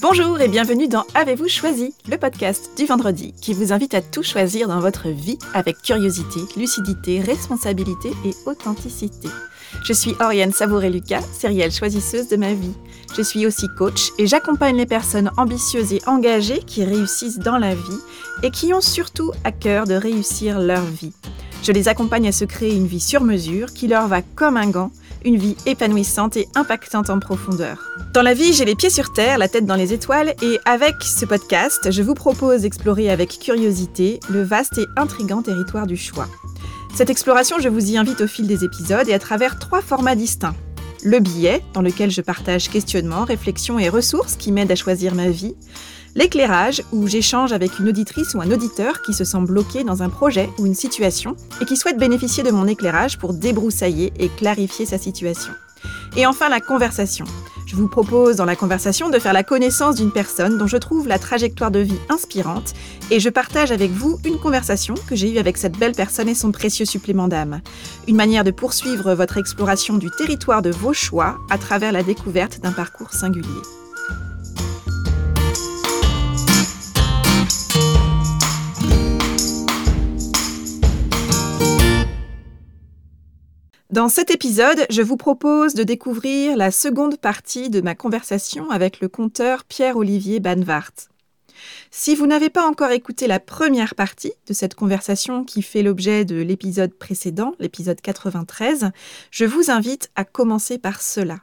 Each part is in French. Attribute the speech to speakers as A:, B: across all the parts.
A: Bonjour et bienvenue dans Avez-vous choisi, le podcast du vendredi qui vous invite à tout choisir dans votre vie avec curiosité, lucidité, responsabilité et authenticité. Je suis Oriane Savouré-Lucas, sérielle choisisseuse de ma vie. Je suis aussi coach et j'accompagne les personnes ambitieuses et engagées qui réussissent dans la vie et qui ont surtout à cœur de réussir leur vie. Je les accompagne à se créer une vie sur mesure qui leur va comme un gant une vie épanouissante et impactante en profondeur. Dans la vie, j'ai les pieds sur terre, la tête dans les étoiles, et avec ce podcast, je vous propose d'explorer avec curiosité le vaste et intrigant territoire du choix. Cette exploration, je vous y invite au fil des épisodes et à travers trois formats distincts. Le billet, dans lequel je partage questionnements, réflexions et ressources qui m'aident à choisir ma vie l'éclairage, où j'échange avec une auditrice ou un auditeur qui se sent bloqué dans un projet ou une situation et qui souhaite bénéficier de mon éclairage pour débroussailler et clarifier sa situation. Et enfin la conversation. Je vous propose dans la conversation de faire la connaissance d'une personne dont je trouve la trajectoire de vie inspirante et je partage avec vous une conversation que j'ai eue avec cette belle personne et son précieux supplément d'âme. Une manière de poursuivre votre exploration du territoire de vos choix à travers la découverte d'un parcours singulier. Dans cet épisode, je vous propose de découvrir la seconde partie de ma conversation avec le conteur Pierre-Olivier Banvart. Si vous n'avez pas encore écouté la première partie de cette conversation qui fait l'objet de l'épisode précédent, l'épisode 93, je vous invite à commencer par cela.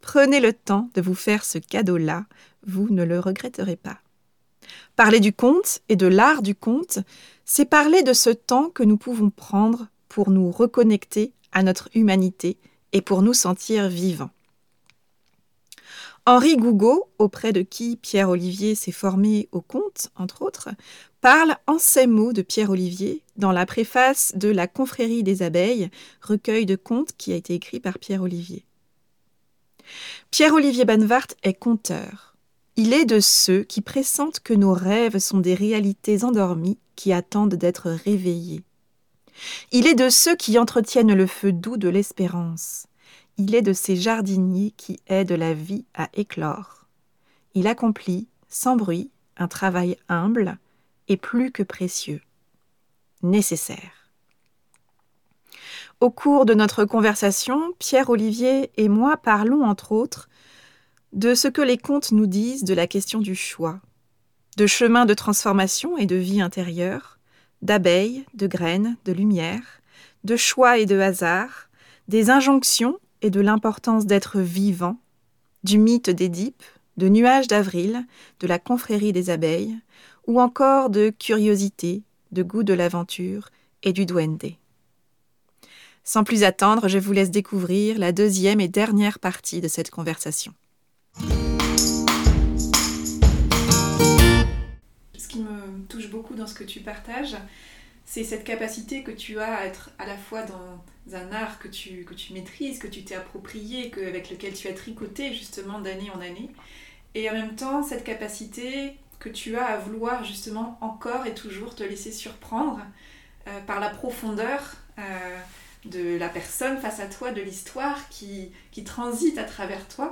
A: Prenez le temps de vous faire ce cadeau-là, vous ne le regretterez pas. Parler du conte et de l'art du conte, c'est parler de ce temps que nous pouvons prendre pour nous reconnecter à notre humanité et pour nous sentir vivants. Henri Gougaud, auprès de qui Pierre-Olivier s'est formé au conte, entre autres, parle en ces mots de Pierre-Olivier dans la préface de La Confrérie des abeilles, recueil de contes qui a été écrit par Pierre-Olivier. Pierre-Olivier Banvart est conteur. Il est de ceux qui pressentent que nos rêves sont des réalités endormies qui attendent d'être réveillées. Il est de ceux qui entretiennent le feu doux de l'espérance. Il est de ces jardiniers qui aident la vie à éclore. Il accomplit, sans bruit, un travail humble et plus que précieux, nécessaire. Au cours de notre conversation, Pierre-Olivier et moi parlons entre autres de ce que les contes nous disent de la question du choix, de chemin de transformation et de vie intérieure, d'abeilles, de graines, de lumière, de choix et de hasard, des injonctions et de l'importance d'être vivant, du mythe d'Édipe, de nuages d'avril, de la confrérie des abeilles, ou encore de curiosité, de goût de l'aventure et du duende. Sans plus attendre, je vous laisse découvrir la deuxième et dernière partie de cette conversation. Touche beaucoup dans ce que tu partages, c'est cette capacité que tu as à être à la fois dans un art que tu, que tu maîtrises, que tu t'es approprié, que, avec lequel tu as tricoté justement d'année en année, et en même temps cette capacité que tu as à vouloir justement encore et toujours te laisser surprendre euh, par la profondeur euh, de la personne face à toi, de l'histoire qui, qui transite à travers toi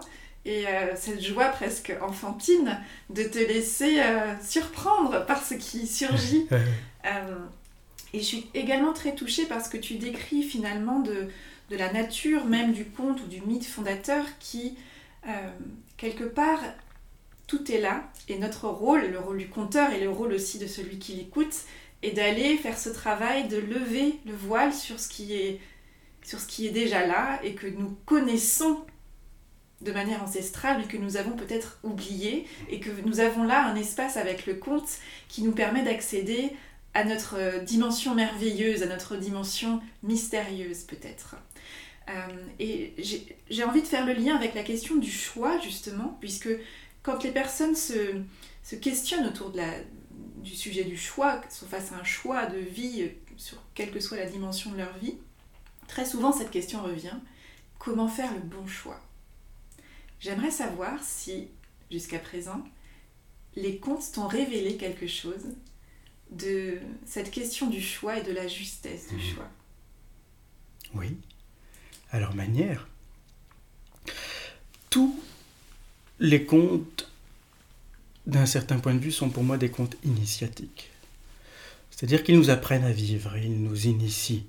A: et euh, cette joie presque enfantine de te laisser euh, surprendre par ce qui surgit. Euh, et je suis également très touchée par ce que tu décris finalement de, de la nature même du conte ou du mythe fondateur qui, quelque part, tout est là. Et notre rôle, le rôle du conteur et le rôle aussi de celui qui l'écoute, est d'aller faire ce travail de lever le voile sur ce qui est, sur ce qui est déjà là et que nous connaissons de manière ancestrale, que nous avons peut-être oublié, et que nous avons là un espace avec le conte qui nous permet d'accéder à notre euh, dimension merveilleuse, à notre dimension mystérieuse peut-être. Euh, et j'ai envie de faire le lien avec la question du choix, justement, puisque quand les personnes se, questionnent autour du sujet du choix, sont face à un choix de vie, sur quelle que soit la dimension de leur vie, très souvent cette question revient, comment faire le bon choix? J'aimerais savoir si, jusqu'à présent, les contes t'ont révélé quelque chose de cette question du choix et de la justesse du mmh. choix.
B: Oui, à leur manière. Tout les contes, d'un certain point de vue, sont pour moi des contes initiatiques. C'est-à-dire qu'ils nous apprennent à vivre, ils nous initient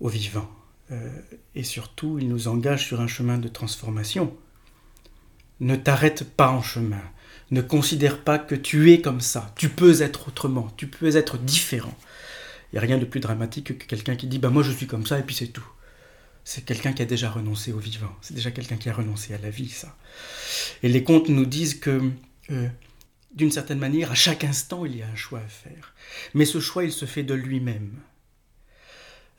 B: au vivant. Euh, et surtout, ils nous engagent sur un chemin de transformation. Ne t'arrête pas en chemin. Ne considère pas que tu es comme ça. Tu peux être autrement. Tu peux être différent. Il n'y a rien de plus dramatique que quelqu'un qui dit bah moi je suis comme ça et puis c'est tout. C'est quelqu'un qui a déjà renoncé au vivant. C'est déjà quelqu'un qui a renoncé à la vie, ça. Et les contes nous disent que, euh, d'une certaine manière, à chaque instant, il y a un choix à faire. Mais ce choix, il se fait de lui-même.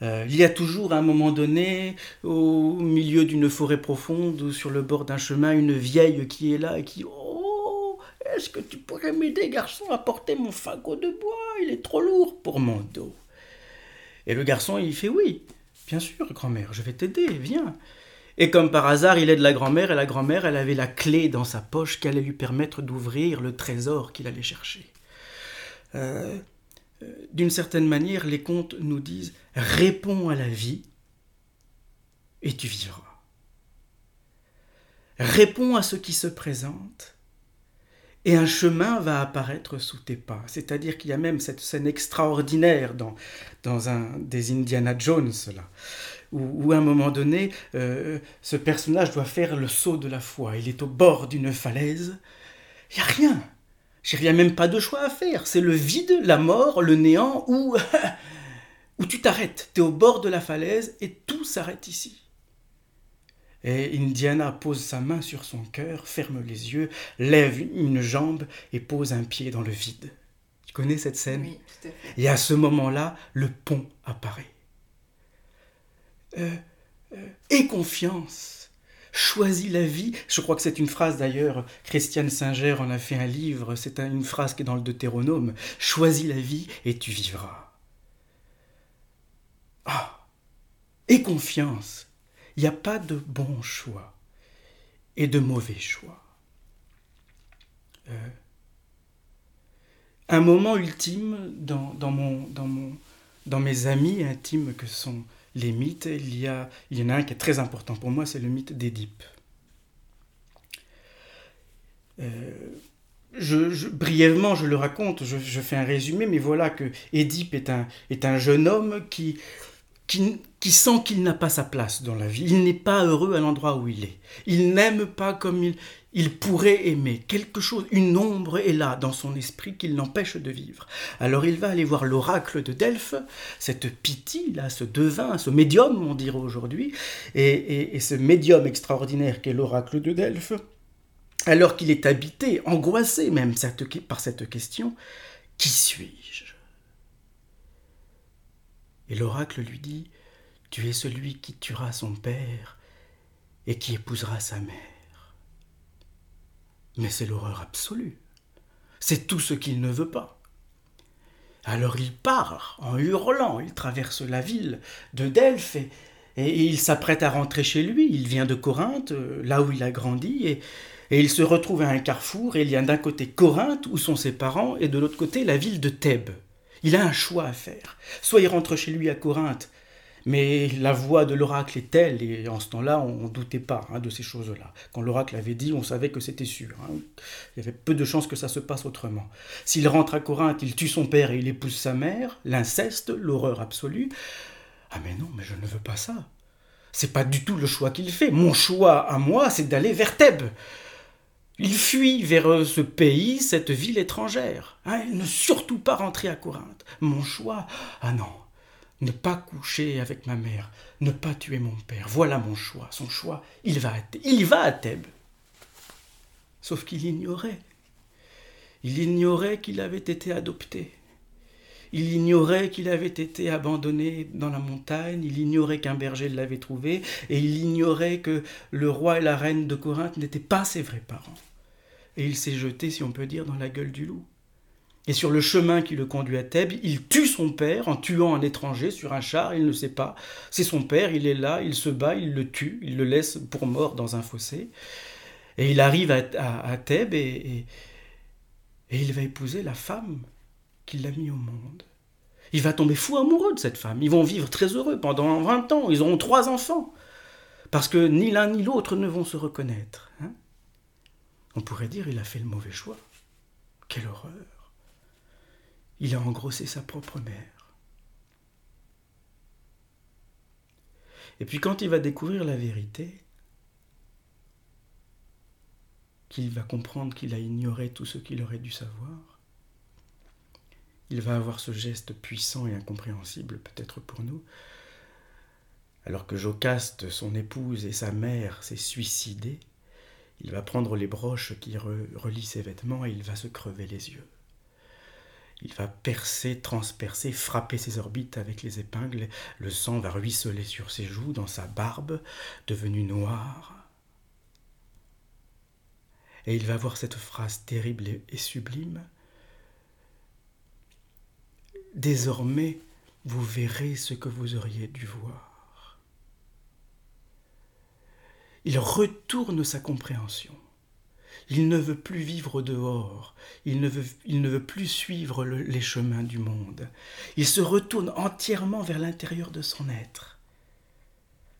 B: Euh, il y a toujours à un moment donné, au milieu d'une forêt profonde ou sur le bord d'un chemin, une vieille qui est là et qui Oh, est-ce que tu pourrais m'aider, garçon, à porter mon fagot de bois? Il est trop lourd pour mon dos. Et le garçon, il fait Oui, bien sûr, grand-mère, je vais t'aider, viens. Et comme par hasard, il aide la grand-mère, et la grand-mère, elle avait la clé dans sa poche qui allait lui permettre d'ouvrir le trésor qu'il allait chercher. Euh, d'une certaine manière, les contes nous disent réponds à la vie et tu vivras. Réponds à ce qui se présente et un chemin va apparaître sous tes pas. C'est-à-dire qu'il y a même cette scène extraordinaire dans, un des Indiana Jones, là, où, à un moment donné, euh, ce personnage doit faire le saut de la foi. Il est au bord d'une falaise. Il n'y a rien. Il n'y a même pas de choix à faire. C'est le vide, la mort, le néant, ou où tu t'arrêtes, tu es au bord de la falaise et tout s'arrête ici. Et Indiana pose sa main sur son cœur, ferme les yeux, lève une jambe et pose un pied dans le vide. Tu connais cette scène?
A: Oui, tout à fait.
B: Et à ce moment-là, le pont apparaît. Euh, euh, aie confiance, choisis la vie. Je crois que c'est une phrase d'ailleurs, Christiane Singer en a fait un livre, c'est une phrase qui est dans le Deutéronome. Choisis la vie et tu vivras. Ah Et confiance. Il n'y a pas de bon choix et de mauvais choix. Euh, un moment ultime dans, mes amis intimes que sont les mythes, il y, a, il en a un qui est très important pour moi, c'est le mythe d'Édipe. Euh, brièvement, je le raconte, je, fais un résumé, mais voilà que Édipe est un jeune homme qui, qui, sent qu'il n'a pas sa place dans la vie. Il n'est pas heureux à l'endroit où il est. Il n'aime pas comme il, pourrait aimer. Quelque chose, une ombre est là dans son esprit qui l'empêche de vivre. Alors il va aller voir l'oracle de Delphes, cette Pythie, là, ce devin, ce médium, on dirait aujourd'hui, et, et ce médium extraordinaire qu'est l'oracle de Delphes, alors qu'il est habité, angoissé même par cette question, qui suis-je? Et l'oracle lui dit Tu es celui qui tuera son père et qui épousera sa mère. Mais c'est l'horreur absolue. C'est tout ce qu'il ne veut pas. Alors il part en hurlant, il traverse la ville de Delphes et, il s'apprête à rentrer chez lui. Il vient de Corinthe, euh, là où il a grandi, et, il se retrouve à un carrefour et il y a d'un côté Corinthe, où sont ses parents, et de l'autre côté la ville de Thèbes. Il a un choix à faire. Soit il rentre chez lui à Corinthe, mais la voix de l'oracle est telle, et en ce temps-là, on ne doutait pas hein, de ces choses-là. Quand l'oracle avait dit, on savait que c'était sûr. Hein. Il y avait peu de chances que ça se passe autrement. S'il rentre à Corinthe, il tue son père et il épouse sa mère, l'inceste, l'horreur absolue. Ah mais non, mais je ne veux pas ça. C'est pas du tout le choix qu'il fait. Mon choix à moi, c'est d'aller vers Thèbes. Il fuit vers euh, ce pays, cette ville étrangère. Hein, ne surtout pas rentrer à Corinthe. Mon choix, ah non, ne pas coucher avec ma mère, ne pas tuer mon père. Voilà mon choix. Son choix, il va à, il va à Thèbes. Sauf qu'il ignorait. Il ignorait qu'il avait été adopté. Il ignorait qu'il avait été abandonné dans la montagne, il ignorait qu'un berger l'avait trouvé, et il ignorait que le roi et la reine de Corinthe n'étaient pas ses vrais parents. Et il s'est jeté, si on peut dire, dans la gueule du loup. Et sur le chemin qui le conduit à Thèbes, il tue son père en tuant un étranger sur un char, il ne sait pas. C'est son père, il est là, il se bat, il le tue, il le laisse pour mort dans un fossé. Et il arrive à, Thèbes et, il va épouser la femme qui l'a mis au monde. Il va tomber fou amoureux de cette femme. Ils vont vivre très heureux pendant 20 ans. Ils auront trois enfants. Parce que ni l'un ni l'autre ne vont se reconnaître. Hein. On pourrait dire il a fait le mauvais choix. Quelle horreur. Il a engrossé sa propre mère. Et puis quand il va découvrir la vérité, qu'il va comprendre qu'il a ignoré tout ce qu'il aurait dû savoir, il va avoir ce geste puissant et incompréhensible peut-être pour nous, alors que Jocaste, son épouse et sa mère s'est suicidés, il va prendre les broches qui relient ses vêtements et il va se crever les yeux. Il va percer, transpercer, frapper ses orbites avec les épingles, le sang va ruisseler sur ses joues, dans sa barbe, devenue noire. Et il va voir cette phrase terrible et sublime. Désormais, vous verrez ce que vous auriez dû voir. Il retourne sa compréhension. Il ne veut plus vivre dehors, il ne veut, il ne veut plus suivre les chemins du monde. Il se retourne entièrement vers l'intérieur de son être.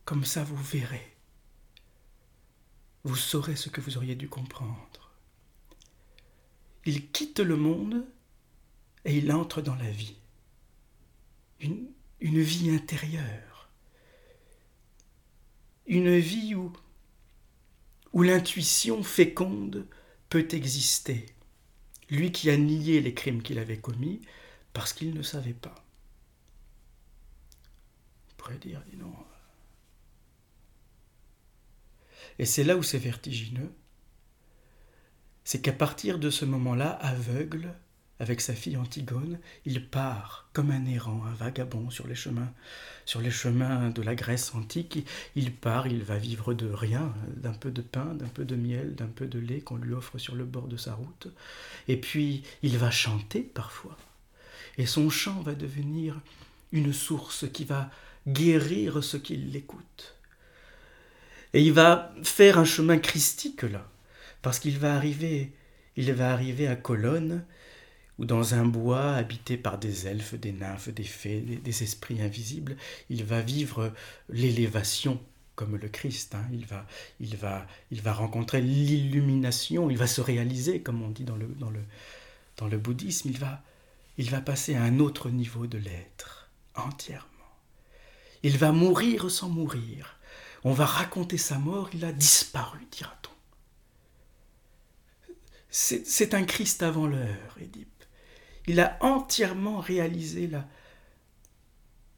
B: Comme ça, vous verrez. Vous saurez ce que vous auriez dû comprendre. Il quitte le monde et il entre dans la vie. Une, vie intérieure. Une vie où l'intuition féconde peut exister. Lui qui a nié les crimes qu'il avait commis parce qu'il ne savait pas. On pourrait dire, dis non. Et c'est là où c'est vertigineux. C'est qu'à partir de ce moment-là, aveugle, avec sa fille Antigone, il part comme un errant, un vagabond sur les chemins, de la Grèce antique. Il part, il va vivre de rien, d'un peu de pain, d'un peu de miel, d'un peu de lait qu'on lui offre sur le bord de sa route. Et puis il va chanter parfois. Et son chant va devenir une source qui va guérir ceux qui l'écoutent. Et il va faire un chemin christique là, parce qu'il va arriver, il va arriver à Colonne ou dans un bois habité par des elfes, des nymphes, des fées, des, esprits invisibles, il va vivre l'élévation comme le Christ. Hein. Il, va, il, va, il va rencontrer l'illumination, il va se réaliser, comme on dit dans le, dans le, dans le bouddhisme, il va, il va passer à un autre niveau de l'être, entièrement. Il va mourir sans mourir. On va raconter sa mort, il a disparu, dira-t-on. C'est un Christ avant l'heure, Édipe. Il a entièrement réalisé la,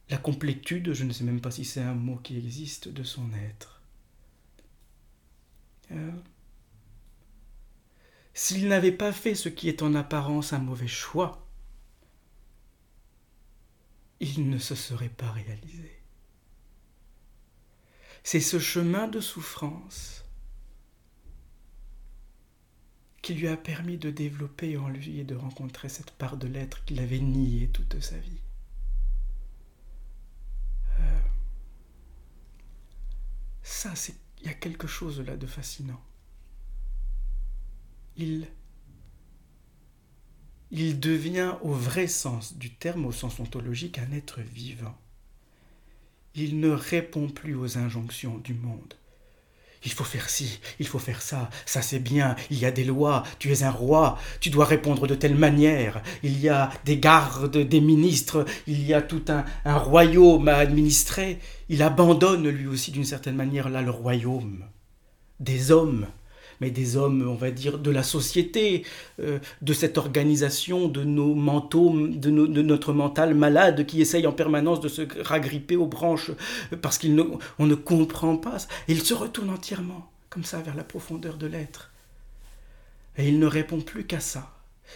B: la complétude, je ne sais même pas si c'est un mot qui existe, de son être. Euh, s'il n'avait pas fait ce qui est en apparence un mauvais choix, il ne se serait pas réalisé. C'est ce chemin de souffrance qui lui a permis de développer en lui et de rencontrer cette part de l'être qu'il avait niée toute sa vie. Euh, ça, il y a quelque chose là de fascinant. Il il devient au vrai sens du terme, au sens ontologique, un être vivant. Il ne répond plus aux injonctions du monde. Il faut faire ci, il faut faire ça, ça c'est bien, il y a des lois, tu es un roi, tu dois répondre de telle manière, il y a des gardes, des ministres, il y a tout un, un royaume à administrer. Il abandonne lui aussi d'une certaine manière là le royaume des hommes mais des hommes, on va dire, de la société, euh, de cette organisation, de nos mentaux, de, notre mental malade qui essaye en permanence de se ragripper aux branches parce qu'on ne, ne comprend pas. Et il se retourne entièrement, comme ça, vers la profondeur de l'être. Et il ne répond plus qu'à ça.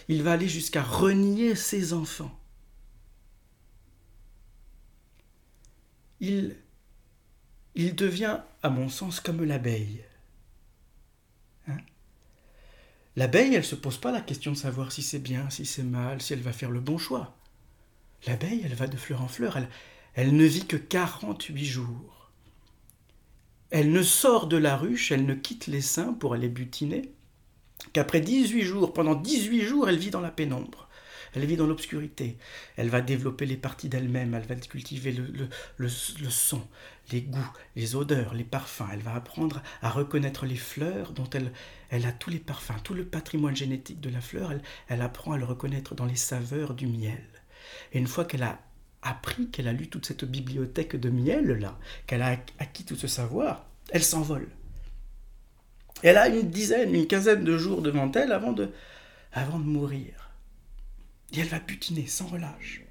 B: Il va aller jusqu'à renier ses enfants. Il, il devient, à mon sens, comme l'abeille. L'abeille, elle ne se pose pas la question de savoir si c'est bien, si c'est mal, si elle va faire le bon choix. L'abeille, elle va de fleur en fleur, elle, elle ne vit que 48 jours. Elle ne sort de la ruche, elle ne quitte les seins pour aller butiner, qu'après 18 jours, pendant 18 jours, elle vit dans la pénombre. Elle vit dans l'obscurité. Elle va développer les parties d'elle-même. Elle va cultiver le, son, les goûts, les odeurs, les parfums. Elle va apprendre à reconnaître les fleurs dont elle, elle a tous les parfums, tout le patrimoine génétique de la fleur. Elle, elle apprend à le reconnaître dans les saveurs du miel. Et une fois qu'elle a appris, qu'elle a lu toute cette bibliothèque de miel-là, qu'elle a acquis tout ce savoir, elle s'envole. Elle a une dizaine, une quinzaine de jours devant elle avant de, avant de mourir. Et elle va butiner sans relâche.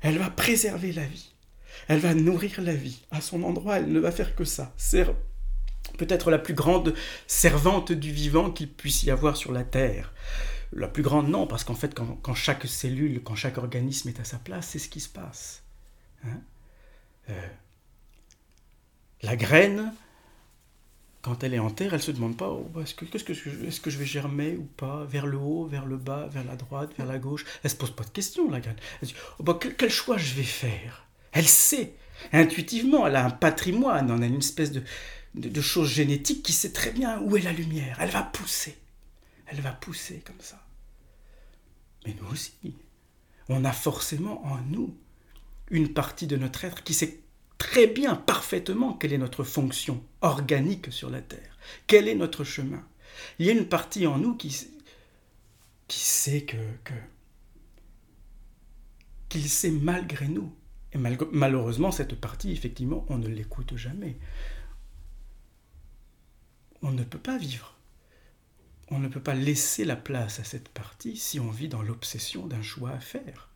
B: Elle va préserver la vie. Elle va nourrir la vie. À son endroit, elle ne va faire que ça. C'est peut-être la plus grande servante du vivant qu'il puisse y avoir sur la terre. La plus grande, non, parce qu'en fait, quand, chaque cellule, quand chaque organisme est à sa place, c'est ce qui se passe. Hein. Euh, la graine, quand elle est en terre, elle se demande pas oh, est-ce que, que, je vais germer ou pas, vers le haut, vers le bas, vers la droite, vers la gauche? Elle se pose pas de questions, la graine. Elle dit oh, bah, quel, choix je vais faire? Elle sait, intuitivement, elle a un patrimoine, on a une espèce de, de, de chose génétique qui sait très bien où est la lumière. Elle va pousser. Elle va pousser comme ça. Mais nous aussi, on a forcément en nous une partie de notre être qui sait très bien, parfaitement, quelle est notre fonction organique sur la Terre, quel est notre chemin. Il y a une partie en nous qui, qui sait que, qu'il sait malgré nous. Et malheureusement, cette partie, effectivement, on ne l'écoute jamais. On ne peut pas vivre. On ne peut pas laisser la place à cette partie si on vit dans l'obsession d'un choix à faire.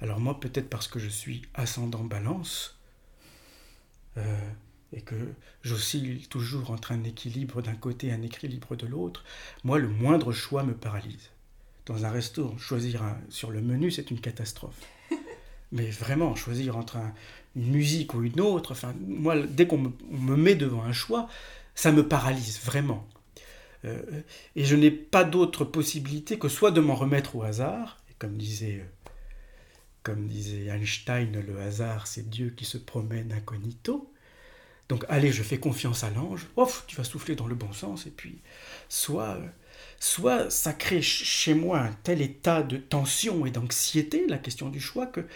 B: Alors moi, peut-être parce que je suis ascendant balance, euh, et que j'oscille toujours entre un équilibre d'un côté et un équilibre de l'autre, moi, le moindre choix me paralyse. Dans un resto, choisir sur le menu, c'est une catastrophe. Mais vraiment, choisir entre une musique ou une autre, enfin, moi, dès qu'on me, met devant un choix, ça me paralyse, vraiment. Euh, et je n'ai pas d'autre possibilité que soit de m'en remettre au hasard, comme disait euh, comme disait Einstein, le hasard, c'est Dieu qui se promène incognito. Donc, allez, je fais confiance à l'ange. Ouf, tu vas souffler dans le bon sens. Et puis, soit, soit ça crée chez moi un tel état de tension et d'anxiété, la question du choix, que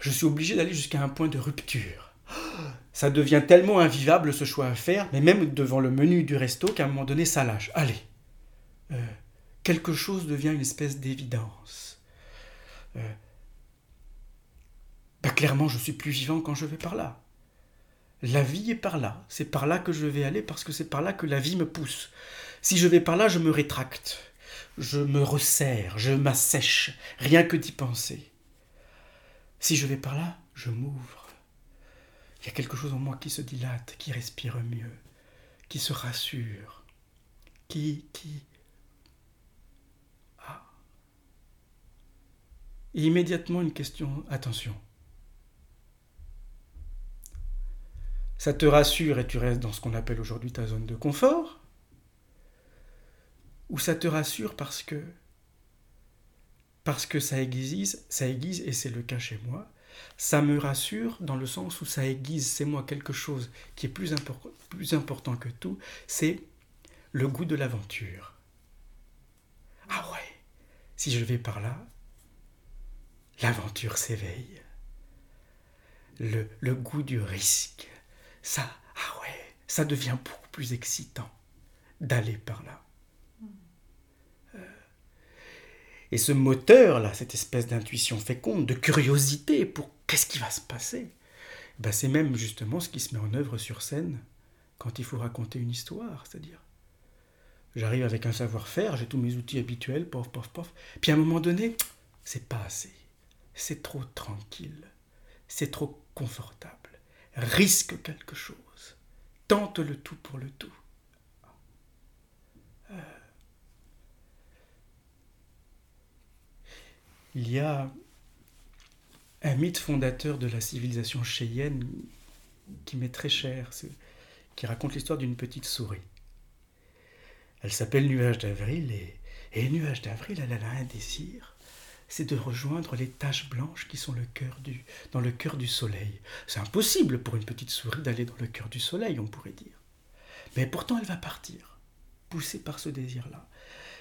B: je suis obligé d'aller jusqu'à un point de rupture. Ça devient tellement invivable ce choix à faire, mais même devant le menu du resto, qu'à un moment donné, ça lâche. Allez, euh, quelque chose devient une espèce d'évidence. Euh, bah, clairement, je suis plus vivant quand je vais par là. La vie est par là. C'est par là que je vais aller parce que c'est par là que la vie me pousse. Si je vais par là, je me rétracte. Je me resserre, je m'assèche, rien que d'y penser. Si je vais par là, je m'ouvre. Il y a quelque chose en moi qui se dilate, qui respire mieux, qui se rassure, qui, qui, ah. immédiatement une question, attention. Ça te rassure et tu restes dans ce qu'on appelle aujourd'hui ta zone de confort? Ou ça te rassure parce que parce que ça aiguise, ça aiguise et c'est le cas chez moi. Ça me rassure dans le sens où ça aiguise, c'est moi quelque chose qui est plus, plus important que tout, c'est le goût de l'aventure. Ah ouais, si je vais par là, l'aventure s'éveille. Le, le goût du risque, ça, ah ouais, ça devient beaucoup plus excitant d'aller par là. Euh, et ce moteur-là, cette espèce d'intuition féconde, de curiosité pour qu'est-ce qui va se passer, ben c'est même justement ce qui se met en œuvre sur scène quand il faut raconter une histoire. C'est-à-dire, j'arrive avec un savoir-faire, j'ai tous mes outils habituels, pof, pof, pof. Puis à un moment donné, c'est pas assez. C'est trop tranquille. C'est trop confortable risque quelque chose, tente le tout pour le tout. Euh, il y a un mythe fondateur de la civilisation cheyenne qui m'est très cher, qui raconte l'histoire d'une petite souris. Elle s'appelle Nuage d'avril et, et Nuage d'avril, elle a un désir c'est de rejoindre les taches blanches qui sont le cœur du, dans le cœur du soleil. C'est impossible pour une petite souris d'aller dans le cœur du soleil, on pourrait dire. Mais pourtant, elle va partir, poussée par ce désir-là.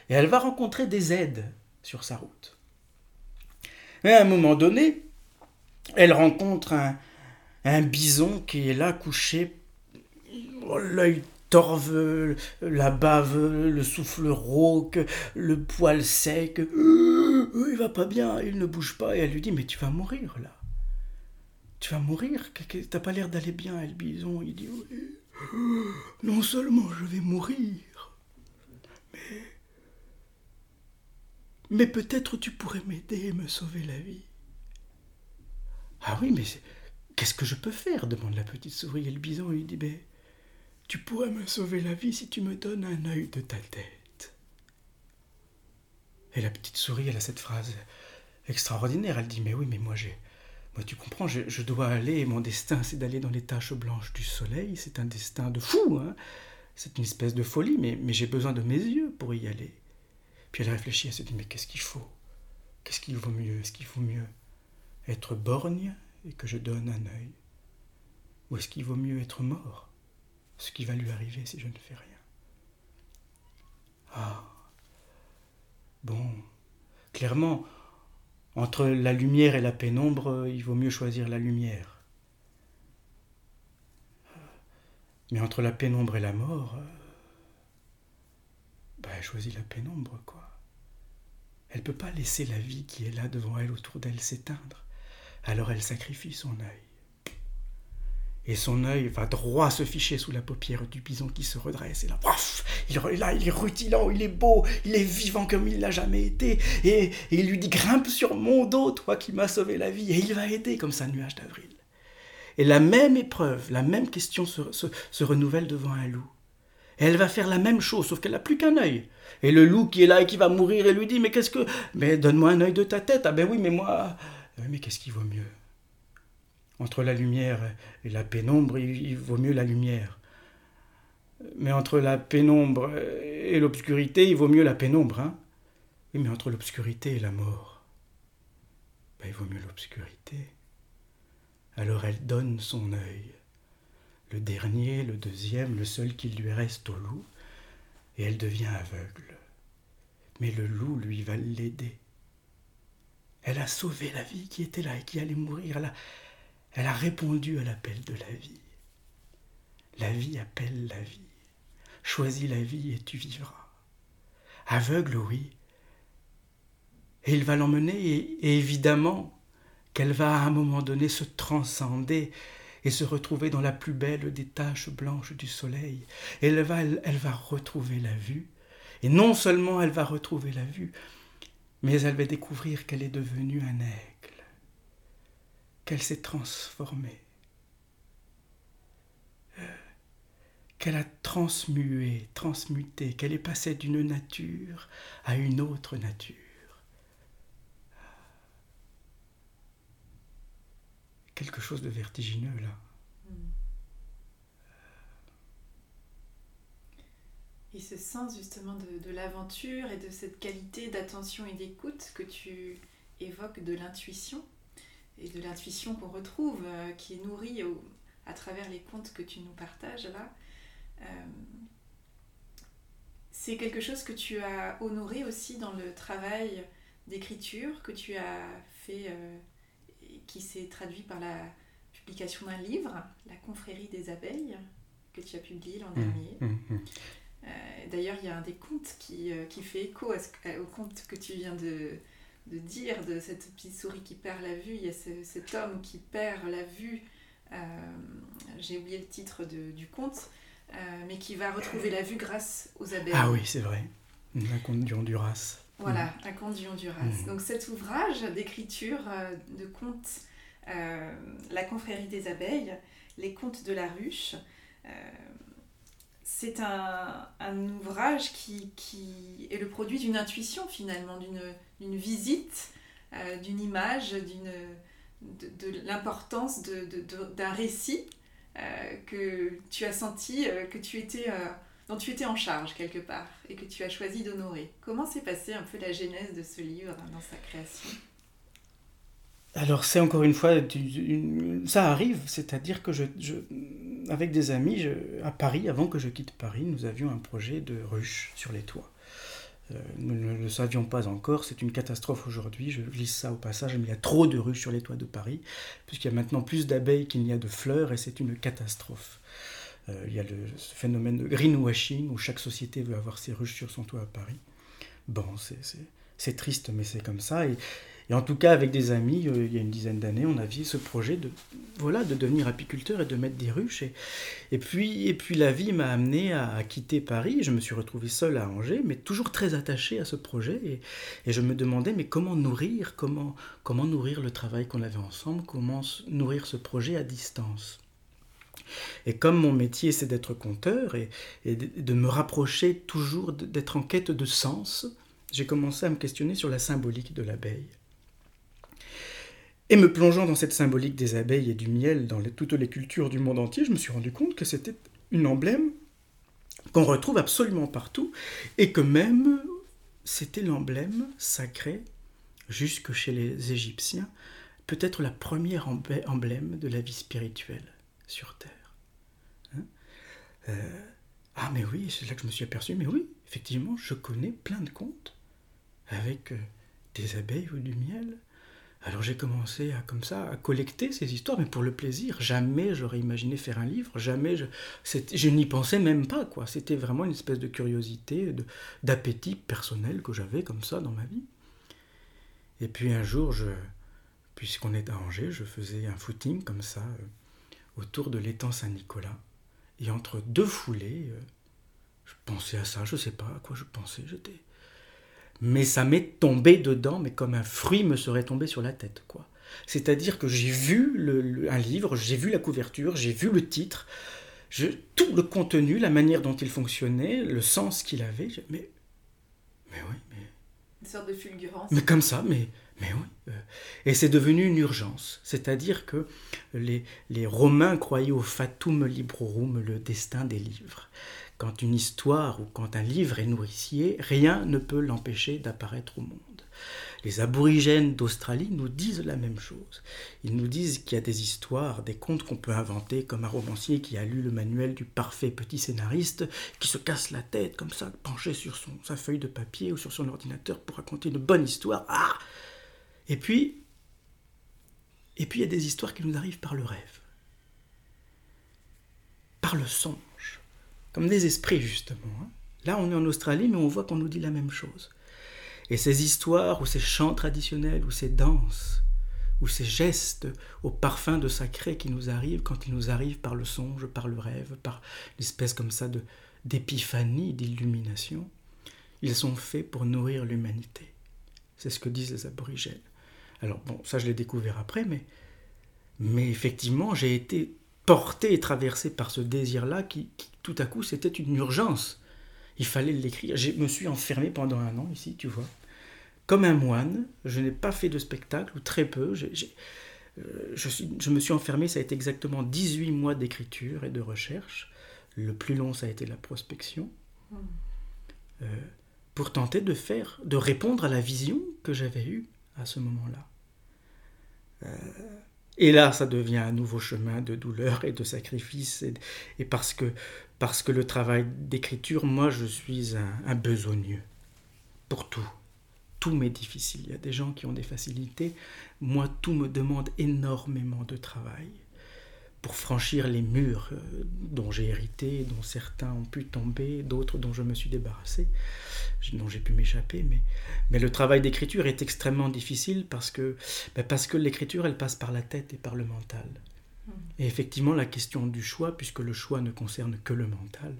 B: Et elle va rencontrer des aides sur sa route. Mais à un moment donné, elle rencontre un, un bison qui est là couché, l'œil torve, la bave, le souffle rauque, le poil sec. Il va pas bien, il ne bouge pas. Et elle lui dit Mais tu vas mourir là. Tu vas mourir T'as pas l'air d'aller bien, elle bison. Il dit Oui. Non seulement je vais mourir, mais. Mais peut-être tu pourrais m'aider et me sauver la vie. Ah oui, mais qu'est-ce que je peux faire? demande la petite souris. Et le bison il dit Ben, tu pourrais me sauver la vie si tu me donnes un œil de ta tête. Et la petite souris, elle a cette phrase extraordinaire. Elle dit Mais oui, mais moi j'ai. Moi, tu comprends, je, dois aller, mon destin, c'est d'aller dans les taches blanches du soleil. C'est un destin de fou, hein C'est une espèce de folie, mais, mais j'ai besoin de mes yeux pour y aller. Puis elle réfléchit, elle se dit Mais qu'est-ce qu'il faut? Qu'est-ce qu'il vaut mieux? Est-ce qu'il vaut mieux être borgne et que je donne un œil? Ou est-ce qu'il vaut mieux être mort? Ce qui va lui arriver si je ne fais rien. Ah Bon, clairement, entre la lumière et la pénombre, il vaut mieux choisir la lumière. Mais entre la pénombre et la mort, bah, elle choisit la pénombre, quoi. Elle ne peut pas laisser la vie qui est là devant elle, autour d'elle, s'éteindre. Alors elle sacrifie son œil. Et son œil va droit se ficher sous la paupière du bison qui se redresse. Et là, il, là, il est rutilant, il est beau, il est vivant comme il l'a jamais été. Et, il lui dit Grimpe sur mon dos, toi qui m'as sauvé la vie. Et il va aider comme ça, nuage d'avril. Et la même épreuve, la même question se, renouvelle devant un loup. Et elle va faire la même chose, sauf qu'elle n'a plus qu'un œil. Et le loup qui est là et qui va mourir, et lui dit Mais qu'est-ce que. Mais donne-moi un œil de ta tête. Ah ben oui, mais moi. Mais qu'est-ce qui vaut mieux? Entre la lumière et la pénombre, il vaut mieux la lumière. Mais entre la pénombre et l'obscurité, il vaut mieux la pénombre. Hein mais entre l'obscurité et la mort, ben, il vaut mieux l'obscurité. Alors elle donne son œil, le dernier, le deuxième, le seul qui lui reste au loup, et elle devient aveugle. Mais le loup, lui, va l'aider. Elle a sauvé la vie qui était là et qui allait mourir. Elle a, elle a répondu à l'appel de la vie. La vie appelle la vie. Choisis la vie et tu vivras. Aveugle, oui. Et il va l'emmener et, évidemment qu'elle va à un moment donné se transcender et se retrouver dans la plus belle des taches blanches du soleil. Elle va, retrouver la vue. Et non seulement elle va retrouver la vue, mais elle va découvrir qu'elle est devenue un aigle, qu'elle s'est transformée, euh, qu'elle a transmué, transmuté, qu'elle est passée d'une nature à une autre nature. Quelque chose de vertigineux là.
A: Et ce sens justement de, l'aventure et de cette qualité d'attention et d'écoute que tu évoques de l'intuition, et de l'intuition qu'on retrouve, euh, qui est nourrie à travers les contes que tu nous partages là, euh, c'est quelque chose que tu as honoré aussi dans le travail d'écriture que tu as fait, euh, et qui s'est traduit par la publication d'un livre, La confrérie des abeilles, que tu as publié l'an mmh, dernier. Mmh, mmh. D'ailleurs, il y a un des contes qui, qui fait écho au conte que tu viens de, de, dire, de cette petite souris qui perd la vue. Il y a cet homme qui perd la vue. Euh, j'ai oublié le titre de, du conte, mais qui va retrouver la vue grâce aux abeilles.
B: Ah oui, c'est vrai. Un conte du Honduras.
A: Voilà, mm. un conte du Honduras. Mm. Donc cet ouvrage d'écriture de contes, La confrérie des abeilles, les contes de la ruche, c'est un, ouvrage qui, est le produit d'une intuition finalement, d'une visite, euh, d'une image, d'une de, l'importance d'un récit euh, que tu as senti euh, que tu étais dont tu étais en charge quelque part et que tu as choisi d'honorer. Comment s'est passée un peu la genèse de ce livre dans sa création?
B: Alors c'est encore une fois, ça arrive, c'est-à-dire que je, avec des amis à Paris, avant que je quitte Paris, nous avions un projet de ruche sur les toits. Euh, nous ne le savions pas encore, c'est une catastrophe aujourd'hui, je glisse ça au passage, mais il y a trop de ruches sur les toits de Paris, puisqu'il y a maintenant plus d'abeilles qu'il n'y a de fleurs, et c'est une catastrophe. Euh, il y a le, ce phénomène de greenwashing, où chaque société veut avoir ses ruches sur son toit à Paris. Bon, c'est triste, mais c'est comme ça, et, et en tout cas, avec des amis, euh, il y a une dizaine d'années, on a vu ce projet de, voilà, de devenir apiculteur et de mettre des ruches. Et, puis, et puis la vie m'a amené à, quitter Paris. Je me suis retrouvé seul à Angers, mais toujours très attaché à ce projet. Et, je me demandais, mais comment nourrir, comment, comment nourrir le travail qu'on avait ensemble, comment nourrir ce projet à distance? Et comme mon métier c'est d'être conteur et, de me rapprocher toujours d'être en quête de sens, j'ai commencé à me questionner sur la symbolique de l'abeille. Et me plongeant dans cette symbolique des abeilles et du miel dans toutes les cultures du monde entier, je me suis rendu compte que c'était une emblème qu'on retrouve absolument partout et que même c'était l'emblème sacré jusque chez les Égyptiens, peut-être la première emblème de la vie spirituelle sur Terre. Hein euh, ah mais oui, c'est là que je me suis aperçu, mais oui, effectivement, je connais plein de contes avec euh, des abeilles ou du miel. Alors j'ai commencé à comme ça à collecter ces histoires, mais pour le plaisir. Jamais j'aurais imaginé faire un livre, jamais je, je n'y pensais même pas quoi. C'était vraiment une espèce de curiosité, d'appétit personnel que j'avais comme ça dans ma vie. Et puis un jour, puisqu'on est à Angers, je faisais un footing comme ça euh, autour de l'étang Saint-Nicolas, et entre deux foulées, euh, je pensais à ça, je sais pas à quoi je pensais, j'étais mais ça m'est tombé dedans, mais comme un fruit me serait tombé sur la tête, quoi. C'est-à-dire que j'ai vu un livre, j'ai vu la couverture, j'ai vu le titre, tout le contenu, la manière dont il fonctionnait, le sens qu'il avait. mais, mais oui, mais.
A: Une sorte de fulgurance.
B: Mais comme ça, mais, mais oui. Euh. Et c'est devenu une urgence. C'est-à-dire que les, les Romains croyaient au fatum librorum, le destin des livres. Quand une histoire ou quand un livre est nourricier, rien ne peut l'empêcher d'apparaître au monde. Les aborigènes d'Australie nous disent la même chose. Ils nous disent qu'il y a des histoires, des contes qu'on peut inventer, comme un romancier qui a lu le manuel du parfait petit scénariste, qui se casse la tête comme ça, penché sur sa feuille de papier ou sur son ordinateur pour raconter une bonne histoire. Ah Et puis, et puis il y a des histoires qui nous arrivent par le rêve, par le son comme des esprits justement. Hein. Là, on est en Australie, mais on voit qu'on nous dit la même chose. Et ces histoires, ou ces chants traditionnels, ou ces danses, ou ces gestes au parfum de sacré qui nous arrivent quand ils nous arrivent par le songe, par le rêve, par l'espèce comme ça de d'épiphanie, d'illumination, ils sont faits pour nourrir l'humanité. C'est ce que disent les aborigènes. Alors bon, ça je l'ai découvert après, mais, mais effectivement j'ai été porté et traversé par ce désir-là qui, tout à coup, c'était une urgence. Il fallait l'écrire. Je me suis enfermé pendant un an ici, tu vois. Comme un moine, je n'ai pas fait de spectacle, ou très peu. Euh, je, suis, je me suis enfermé, ça a été exactement 18 mois d'écriture et de recherche. Le plus long, ça a été la prospection. Hmm. Euh, pour tenter de faire, de répondre à la vision que j'avais eue à ce moment-là. Euh, et là, ça devient un nouveau chemin de douleur et de sacrifice. Et, parce, que, parce que le travail d'écriture, moi, je suis un, un besogneux. Pour tout. Tout m'est difficile. Il y a des gens qui ont des facilités. Moi, tout me demande énormément de travail pour franchir les murs euh, dont j'ai hérité, dont certains ont pu tomber, d'autres dont je me suis débarrassé, dont j'ai pu m'échapper. Mais, mais le travail d'écriture est extrêmement difficile parce que, ben parce que l'écriture, elle passe par la tête et par le mental. Hmm. Et effectivement, la question du choix, puisque le choix ne concerne que le mental,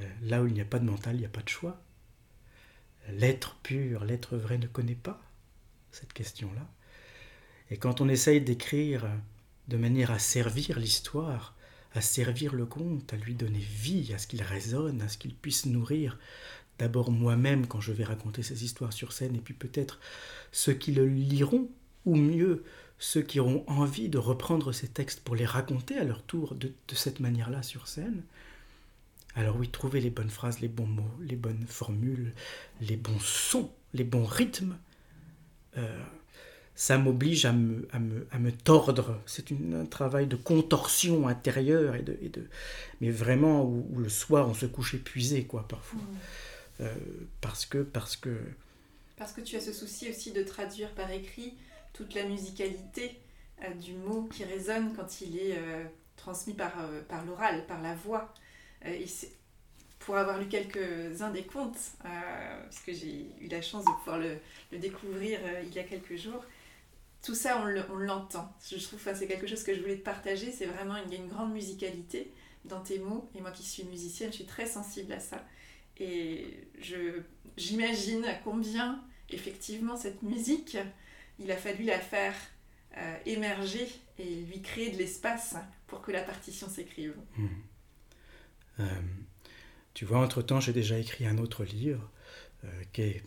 B: euh, là où il n'y a pas de mental, il n'y a pas de choix. L'être pur, l'être vrai ne connaît pas cette question-là. Et quand on essaye d'écrire de manière à servir l'histoire, à servir le conte, à lui donner vie, à ce qu'il résonne, à ce qu'il puisse nourrir d'abord moi-même quand je vais raconter ces histoires sur scène, et puis peut-être ceux qui le liront, ou mieux ceux qui auront envie de reprendre ces textes pour les raconter à leur tour de, cette manière-là sur scène. Alors oui, trouver les bonnes phrases, les bons mots, les bonnes formules, les bons sons, les bons rythmes. Euh, ça m'oblige à me, à, me, à me, tordre. C'est un travail de contorsion intérieure, et de, et de mais vraiment où, le soir on se couche épuisé, quoi, parfois. parce que parce que
A: parce que tu as ce souci aussi de traduire par écrit toute la musicalité du mot qui résonne quand il est transmis par, par l'oral, par la voix. et pour avoir lu quelques-uns des contes, puisque j'ai eu la chance de pouvoir le, le découvrir il y a quelques jours, tout ça, on l'entend. je trouve que c'est quelque chose que je voulais te partager. C'est vraiment, a une grande musicalité dans tes mots. Et moi qui suis musicienne, je suis très sensible à ça. Et j'imagine combien, effectivement, cette musique, il a fallu la faire euh, émerger et lui créer de l'espace pour que la partition s'écrive. Mmh.
B: Euh, tu vois, entre-temps, j'ai déjà écrit un autre livre euh, qui est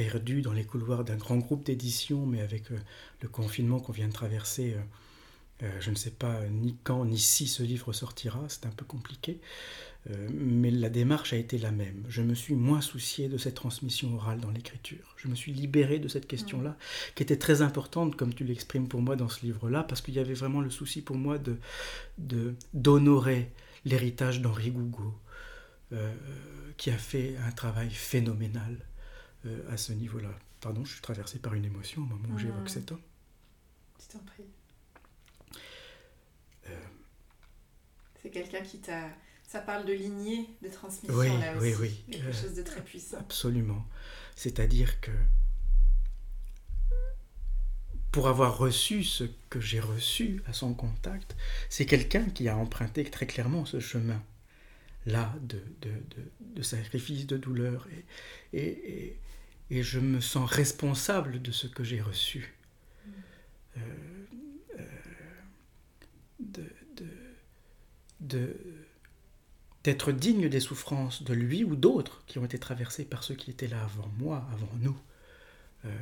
B: perdu dans les couloirs d'un grand groupe d'édition, mais avec euh, le confinement qu'on vient de traverser, euh, euh, je ne sais pas ni quand ni si ce livre sortira, c'est un peu compliqué, mais la démarche a été la même. Je me suis moins soucié de cette transmission orale dans l'écriture. Je me suis libéré de cette question-là, qui était très importante, comme tu l'exprimes pour moi dans ce livre-là, parce qu'il y avait vraiment le souci pour moi de d'honorer l'héritage d'Henri Gougaud, qui a fait un travail phénoménal à ce niveau-là. Pardon, je suis traversé par une émotion au moment où j'évoque mmh. cet homme.
A: Je t'en prie. Euh. C'est quelqu'un qui t'a. Ça parle de lignée, de transmission
B: oui,
A: là
B: aussi. Oui, oui.
A: Quelque euh, chose de très puissant.
B: Absolument. C'est-à-dire que pour avoir reçu ce que j'ai reçu à son contact, c'est quelqu'un qui a emprunté très clairement ce chemin là de, de, de, sacrifice, de douleur. Et, et, et je me sens responsable de ce que j'ai reçu. Euh, euh, de, de, d'être digne des souffrances de lui ou d'autres qui ont été traversées par ceux qui étaient là avant moi, avant nous. Euh,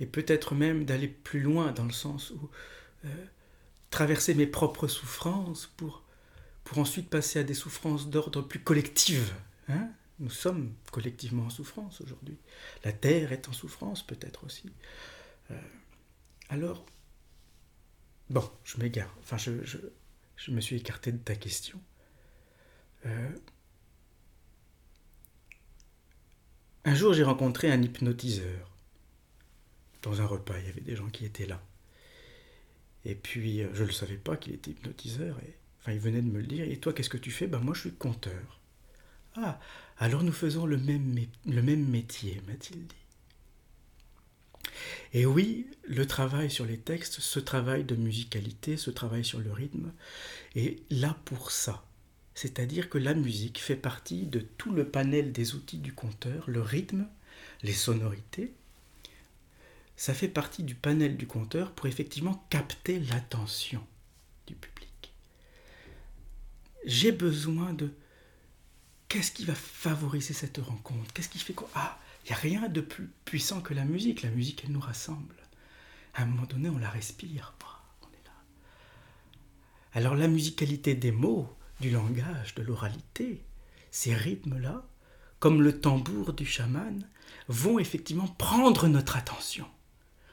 B: et peut-être même d'aller plus loin dans le sens où traverser mes propres souffrances pour, pour ensuite passer à des souffrances d'ordre plus collectif. Hein nous sommes collectivement en souffrance aujourd'hui. La Terre est en souffrance peut-être aussi. Euh, alors, bon, je m'égare. Enfin, je, me suis écarté de ta question. Euh, un jour, j'ai rencontré un hypnotiseur. Dans un repas, il y avait des gens qui étaient là. Et puis, euh, je ne savais pas qu'il était hypnotiseur. Enfin, il venait de me le dire. Et toi, qu'est-ce que tu fais? Ben, moi, je suis conteur. Ah, alors nous faisons le même, le même métier, m'a-t-il dit. Et oui, le travail sur les textes, ce travail de musicalité, ce travail sur le rythme, est là pour ça. C'est-à-dire que la musique fait partie de tout le panel des outils du conteur, le rythme, les sonorités. Ça fait partie du panel du conteur pour effectivement capter l'attention. J'ai besoin de qu'est-ce qui va favoriser cette rencontre? Qu'est-ce qui fait quoi Ah, il n'y a rien de plus puissant que la musique. La musique, elle nous rassemble. À un moment donné, on la respire. On est là. Alors la musicalité des mots, du langage, de l'oralité, ces rythmes-là, comme le tambour du chaman, vont effectivement prendre notre attention.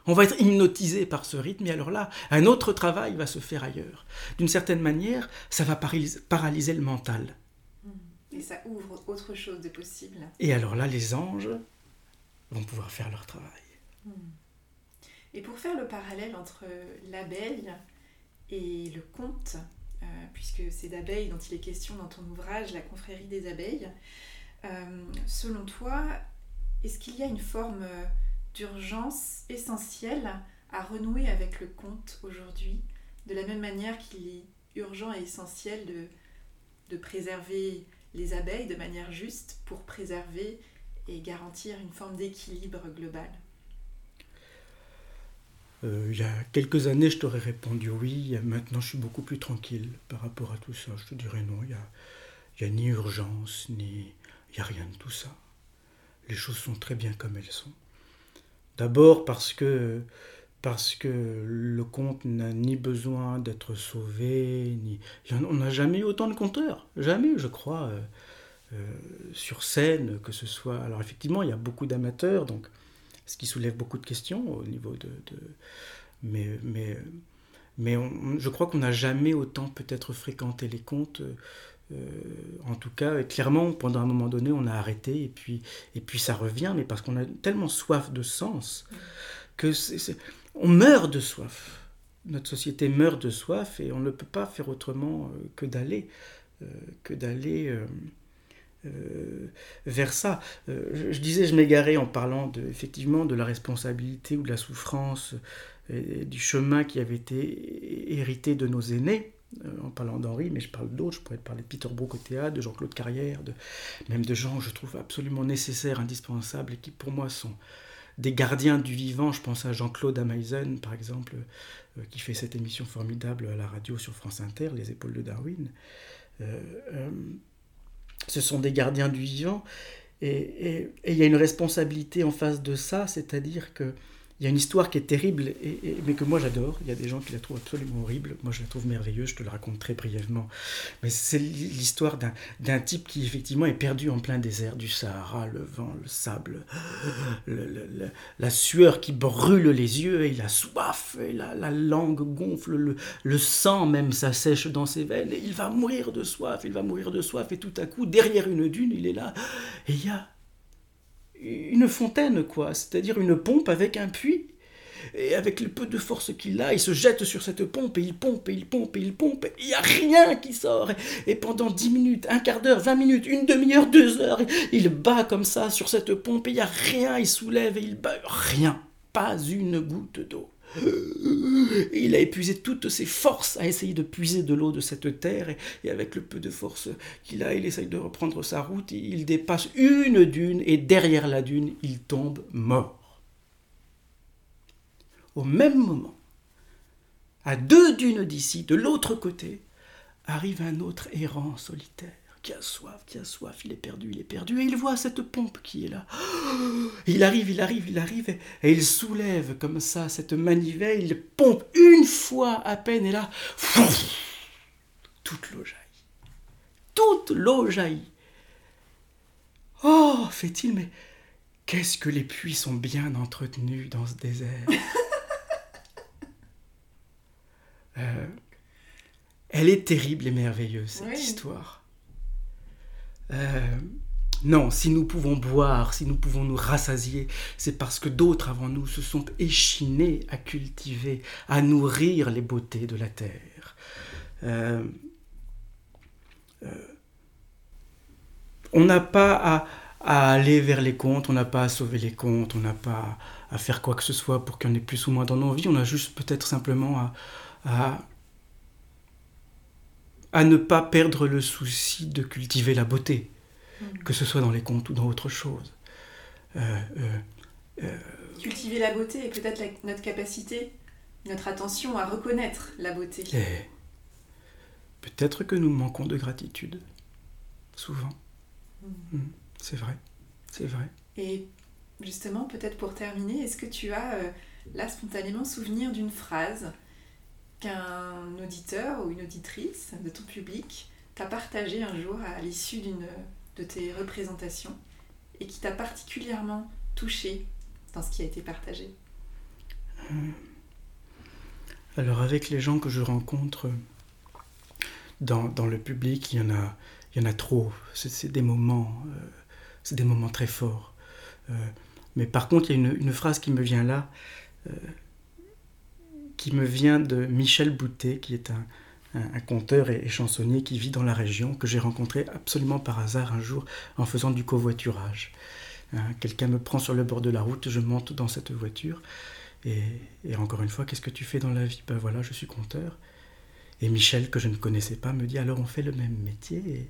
B: On va être hypnotisé par ce rythme, et alors là, un autre travail va se faire ailleurs. D'une certaine manière, ça va paralyser le mental.
A: Et ça ouvre autre chose de possible.
B: Et alors là, les anges vont pouvoir faire leur travail. Hmm.
A: Et pour faire le parallèle entre l'abeille et le conte, euh, puisque c'est d'abeilles dont il est question dans ton ouvrage, La confrérie des abeilles, euh, selon toi, est-ce qu'il y a une forme d'urgence essentielle à renouer avec le conte aujourd'hui, de la même manière qu'il est urgent et essentiel de, de préserver les abeilles de manière juste pour préserver et garantir une forme d'équilibre global
B: euh, il y a quelques années, je t'aurais répondu oui. Maintenant, je suis beaucoup plus tranquille par rapport à tout ça. Je te dirais non, il n'y a, y a ni urgence, ni. Il n'y a rien de tout ça. Les choses sont très bien comme elles sont. D'abord parce que parce que le conte n'a ni besoin d'être sauvé, ni... On n'a jamais eu autant de conteurs, jamais, je crois, euh, euh, sur scène, que ce soit... Alors effectivement, il y a beaucoup d'amateurs, donc ce qui soulève beaucoup de questions au niveau de... Mais, mais, mais je crois qu'on n'a jamais autant peut-être fréquenté les contes en tout cas, clairement, pendant un moment donné, on a arrêté et puis, et puis ça revient, mais parce qu'on a tellement soif de sens que on meurt de soif. Notre société meurt de soif et on ne peut pas faire autrement que d'aller, que d'aller euh, vers ça. Euh, je, disais, je m'égarais en parlant de, effectivement de la responsabilité ou de la souffrance du chemin qui avait été hérité de nos aînés, euh, en parlant d'Henri, mais je parle d'autres, je pourrais parler de Peter Brook au théâtre, de Jean-Claude Carrière, de, même de gens que je trouve absolument nécessaires, indispensables, et qui pour moi sont des gardiens du vivant. Je pense à Jean-Claude Ameisen, par exemple, qui fait cette émission formidable à la radio sur France Inter, Les épaules de Darwin ce sont des gardiens du vivant. Et il y a une responsabilité en face de ça, c'est-à-dire que il y a une histoire qui est terrible, et, mais que moi j'adore. Il y a des gens qui la trouvent absolument horrible. Moi je la trouve merveilleuse, je te la raconte très brièvement. Mais c'est l'histoire d'un type qui effectivement est perdu en plein désert du Sahara, le vent, le sable, la sueur qui brûle les yeux, et il a soif, et la, la langue gonfle, le, le sang même s'assèche dans ses veines, et il va mourir de soif, il va mourir de soif, et tout à coup, derrière une dune, il est là, et il y a une fontaine, quoi, c'est-à-dire une pompe avec un puits. Et avec le peu de force qu'il a, il se jette sur cette pompe et il pompe et il pompe et il pompe. Il n'y a rien qui sort. Et pendant dix minutes, un quart d'heure, vingt minutes, une demi-heure, deux heures, il bat comme ça sur cette pompe et il n'y a rien. Il soulève et il bat. Rien. Pas une goutte d'eau. Il a épuisé toutes ses forces à essayer de puiser de l'eau de cette terre, et, avec le peu de force qu'il a, il essaye de reprendre sa route, il dépasse une dune, et derrière la dune, il tombe mort. Au même moment, à deux dunes d'ici, de l'autre côté, arrive un autre errant solitaire qui a soif, qui a soif, il est perdu, il est perdu, et il voit cette pompe qui est là. Il arrive, il arrive, il arrive, et il soulève comme ça cette manivelle, il pompe une fois à peine, et là, toute l'eau jaillit. Toute l'eau jaillit. Oh, fait-il, mais qu'est-ce que les puits sont bien entretenus dans ce désert? Euh, elle est terrible et merveilleuse, cette histoire. Euh, non, si nous pouvons boire, si nous pouvons nous rassasier, c'est parce que d'autres avant nous se sont échinés à cultiver, à nourrir les beautés de la terre. Euh, euh, on n'a pas à, aller vers les contes, on n'a pas à sauver les contes, on n'a pas à faire quoi que ce soit pour en ait plus ou moins dans nos vies, on a juste peut-être simplement à ne pas perdre le souci de cultiver la beauté, mm. que ce soit dans les contes ou dans autre chose. Euh,
A: euh, euh, cultiver la beauté et peut-être notre capacité, notre attention à reconnaître la beauté.
B: Peut-être que nous manquons de gratitude, souvent. Mm. Mm. C'est vrai, c'est vrai.
A: Et justement, peut-être pour terminer, est-ce que tu as là spontanément souvenir d'une phrase qu'un auditeur ou une auditrice de ton public t'a partagé un jour à l'issue d'une de tes représentations et qui t'a particulièrement touché dans ce qui a été partagé euh,
B: Alors avec les gens que je rencontre dans, dans le public, il y en a, il y en a trop. C'est des moments, euh, c'est des moments très forts. Euh, mais par contre, il y a une, phrase qui me vient là qui me vient de Michel Boutet, qui est un, conteur et, chansonnier qui vit dans la région, que j'ai rencontré absolument par hasard un jour en faisant du covoiturage. Hein, quelqu'un me prend sur le bord de la route, je monte dans cette voiture, et, encore une fois, qu'est-ce que tu fais dans la vie? Ben voilà, je suis conteur. Et Michel, que je ne connaissais pas, me dit alors on fait le même métier.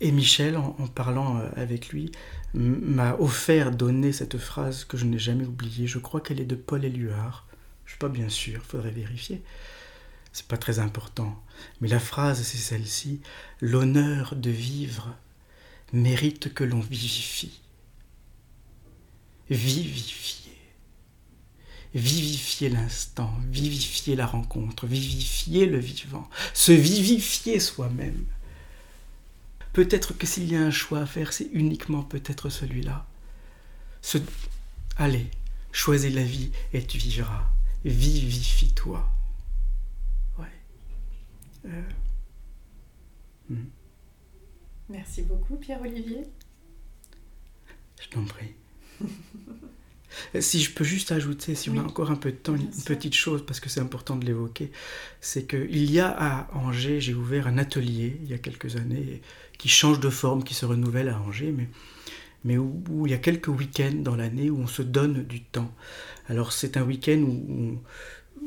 B: Et, Michel, en, en, parlant euh, avec lui, m'a offert, donné cette phrase que je n'ai jamais oubliée. Je crois qu'elle est de Paul Éluard. Je suis pas bien sûr, faudrait vérifier. C'est pas très important. Mais la phrase, c'est celle-ci L'honneur de vivre mérite que l'on vivifie. Vivifier. Vivifier l'instant, vivifier la rencontre, vivifier le vivant, se vivifier soi-même. Peut-être que s'il y a un choix à faire, c'est uniquement peut-être celui-là. Ce... Allez, choisis la vie et tu vivras vivifie-toi. Ouais. Euh. Mm.
C: Merci beaucoup, Pierre-Olivier.
B: Je t'en prie. si je peux juste ajouter, si on a encore un peu de temps, une petite chose, parce que c'est important de l'évoquer, c'est qu'il y a à Angers, j'ai ouvert un atelier il y a quelques années qui change de forme, qui se renouvelle à Angers, mais, mais où, il y a quelques week-ends dans l'année où on se donne du temps. Alors c'est un week-end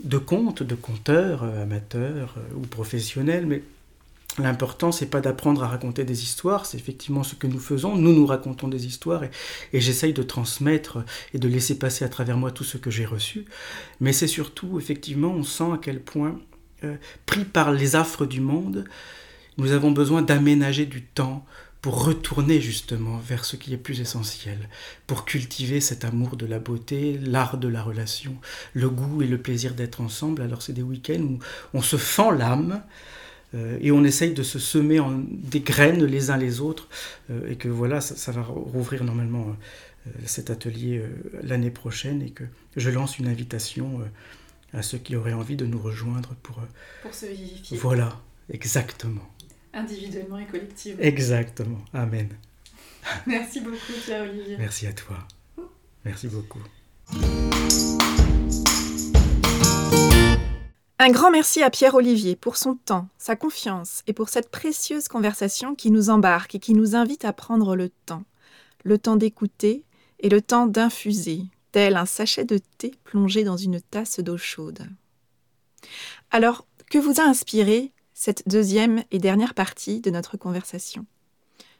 B: de contes, de conteurs, euh, amateurs euh, ou professionnels, mais L'important, c'est pas d'apprendre à raconter des histoires, c'est effectivement ce que nous faisons. Nous, nous racontons des histoires et, j'essaye de transmettre et de laisser passer à travers moi tout ce que j'ai reçu. Mais c'est surtout, effectivement, on sent à quel point, euh, pris par les affres du monde, nous avons besoin d'aménager du temps pour retourner justement vers ce qui est plus essentiel, pour cultiver cet amour de la beauté, l'art de la relation, le goût et le plaisir d'être ensemble. Alors c'est des week-ends où on se fend l'âme euh, et on essaye de se semer en, des graines les uns les autres, euh, et que voilà, ça, va rouvrir normalement euh, cet atelier l'année prochaine, et que je lance une invitation à ceux qui auraient envie de nous rejoindre pour...
C: pour se vivifier.
B: Voilà, exactement.
C: Individuellement et collectivement.
B: Exactement, amen.
C: Merci beaucoup Pierre-Olivier.
B: Merci à toi. Merci beaucoup.
A: Un grand merci à Pierre-Olivier pour son temps, sa confiance et pour cette précieuse conversation qui nous embarque et qui nous invite à prendre le temps. Le temps d'écouter et le temps d'infuser, tel un sachet de thé plongé dans une tasse d'eau chaude. Alors, que vous a inspiré cette deuxième et dernière partie de notre conversation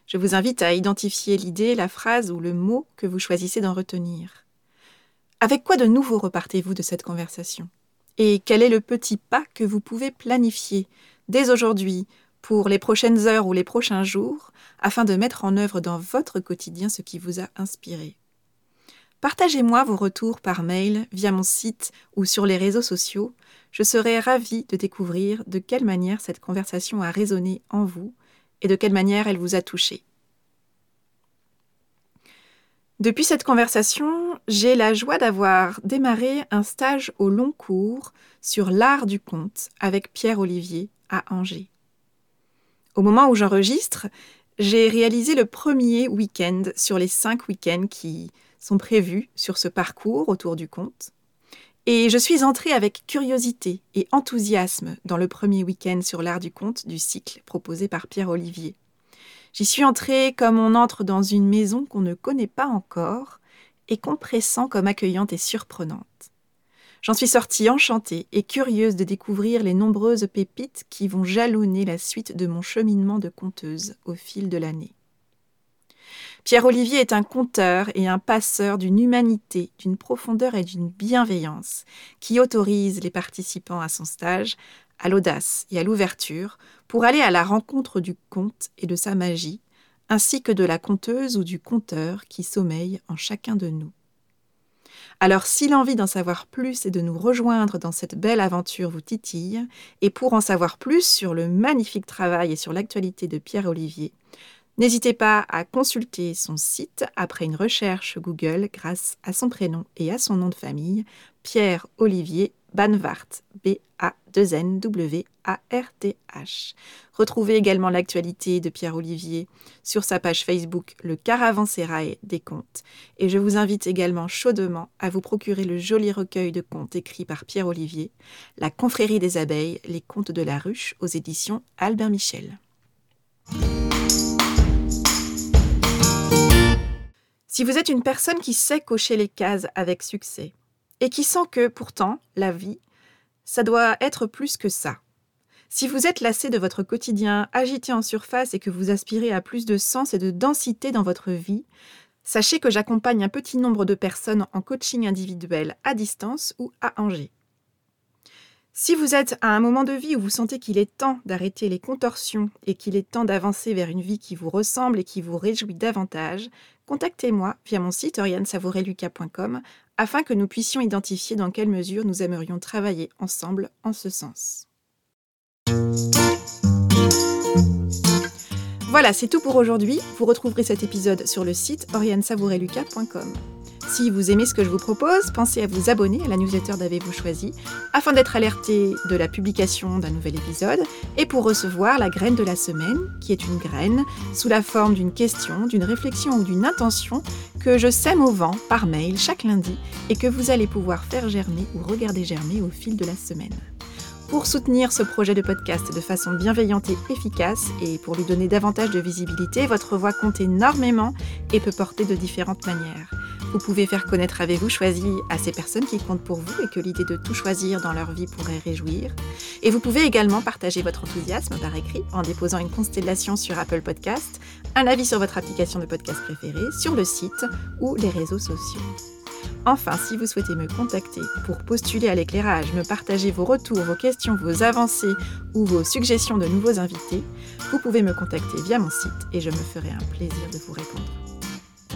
A: Je vous invite à identifier l'idée, la phrase ou le mot que vous choisissez d'en retenir. Avec quoi de nouveau repartez-vous de cette conversation? Et quel est le petit pas que vous pouvez planifier dès aujourd'hui pour les prochaines heures ou les prochains jours afin de mettre en œuvre dans votre quotidien ce qui vous a inspiré? Partagez-moi vos retours par mail, via mon site ou sur les réseaux sociaux. Je serai ravie de découvrir de quelle manière cette conversation a résonné en vous et de quelle manière elle vous a touché. Depuis cette conversation, j'ai la joie d'avoir démarré un stage au long cours sur l'art du conte avec Pierre Olivier à Angers. Au moment où j'enregistre, j'ai réalisé le premier week-end sur les cinq week-ends qui sont prévus sur ce parcours autour du conte. Et je suis entrée avec curiosité et enthousiasme dans le premier week-end sur l'art du conte du cycle proposé par Pierre Olivier. J'y suis entrée comme on entre dans une maison qu'on ne connaît pas encore et qu'on pressent comme accueillante et surprenante. J'en suis sortie enchantée et curieuse de découvrir les nombreuses pépites qui vont jalonner la suite de mon cheminement de conteuse au fil de l'année. Pierre-Olivier est un conteur et un passeur d'une humanité, d'une profondeur et d'une bienveillance qui autorise les participants à son stage à l'audace et à l'ouverture pour aller à la rencontre du conte et de sa magie, ainsi que de la conteuse ou du conteur qui sommeille en chacun de nous. Alors si l'envie d'en savoir plus et de nous rejoindre dans cette belle aventure vous titille, et pour en savoir plus sur le magnifique travail et sur l'actualité de Pierre Olivier, n'hésitez pas à consulter son site après une recherche Google grâce à son prénom et à son nom de famille, Pierre Olivier Banvart, B-A-2-N-W-A-R-T-H. Retrouvez également l'actualité de Pierre Olivier sur sa page Facebook Le Caravansérail des contes. Et je vous invite également chaudement à vous procurer le joli recueil de contes écrit par Pierre Olivier, La confrérie des abeilles, les contes de la ruche aux éditions Albert Michel. Si vous êtes une personne qui sait cocher les cases avec succès, et qui sent que, pourtant, la vie, ça doit être plus que ça. Si vous êtes lassé de votre quotidien agité en surface et que vous aspirez à plus de sens et de densité dans votre vie, sachez que j'accompagne un petit nombre de personnes en coaching individuel à distance ou à Angers. Si vous êtes à un moment de vie où vous sentez qu'il est temps d'arrêter les contorsions et qu'il est temps d'avancer vers une vie qui vous ressemble et qui vous réjouit davantage, contactez-moi via mon site oriansavoureluca.com afin que nous puissions identifier dans quelle mesure nous aimerions travailler ensemble en ce sens. Voilà, c'est tout pour aujourd'hui. Vous retrouverez cet épisode sur le site oriansavoureluca.com. Si vous aimez ce que je vous propose, pensez à vous abonner à la newsletter d'Avez-vous choisi afin d'être alerté de la publication d'un nouvel épisode et pour recevoir la graine de la semaine, qui est une graine sous la forme d'une question, d'une réflexion ou d'une intention que je sème au vent par mail chaque lundi et que vous allez pouvoir faire germer ou regarder germer au fil de la semaine. Pour soutenir ce projet de podcast de façon bienveillante et efficace et pour lui donner davantage de visibilité, votre voix compte énormément et peut porter de différentes manières. Vous pouvez faire connaître Avez-vous choisi à ces personnes qui comptent pour vous et que l'idée de tout choisir dans leur vie pourrait réjouir. Et vous pouvez également partager votre enthousiasme par écrit en déposant une constellation sur Apple Podcast, un avis sur votre application de podcast préférée, sur le site ou les réseaux sociaux. Enfin, si vous souhaitez me contacter pour postuler à l'éclairage, me partager vos retours, vos questions, vos avancées ou vos suggestions de nouveaux invités, vous pouvez me contacter via mon site et je me ferai un plaisir de vous répondre.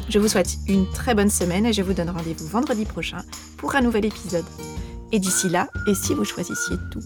A: Je vous souhaite une très bonne semaine et je vous donne rendez-vous vendredi prochain pour un nouvel épisode. Et d'ici là, et si vous choisissiez tout?